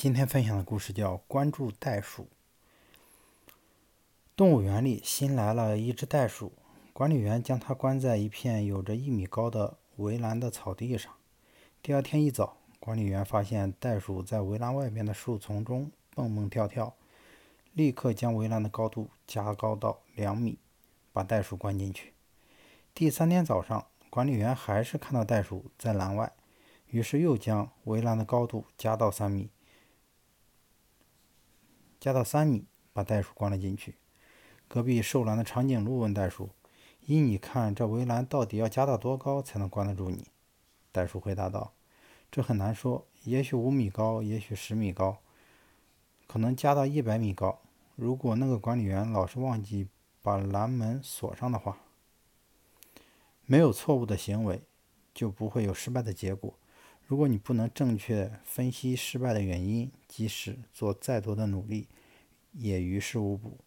今天分享的故事叫《关注袋鼠》。动物园里新来了一只袋鼠，管理员将它关在一片有着一米高的围栏的草地上。第二天一早，管理员发现袋鼠在围栏外边的树丛中蹦蹦跳跳，立刻将围栏的高度加高到两米，把袋鼠关进去。第三天早上，管理员还是看到袋鼠在栏外，于是又将围栏的高度加到三米。加到三米，把袋鼠关了进去。隔壁受栏的长颈鹿问袋鼠：“依你看，这围栏到底要加到多高才能关得住你？”袋鼠回答道：“这很难说，也许五米高，也许十米高，可能加到一百米高。如果那个管理员老是忘记把栏门锁上的话，没有错误的行为，就不会有失败的结果。如果你不能正确分析失败的原因，即使做再多的努力，也于事无补。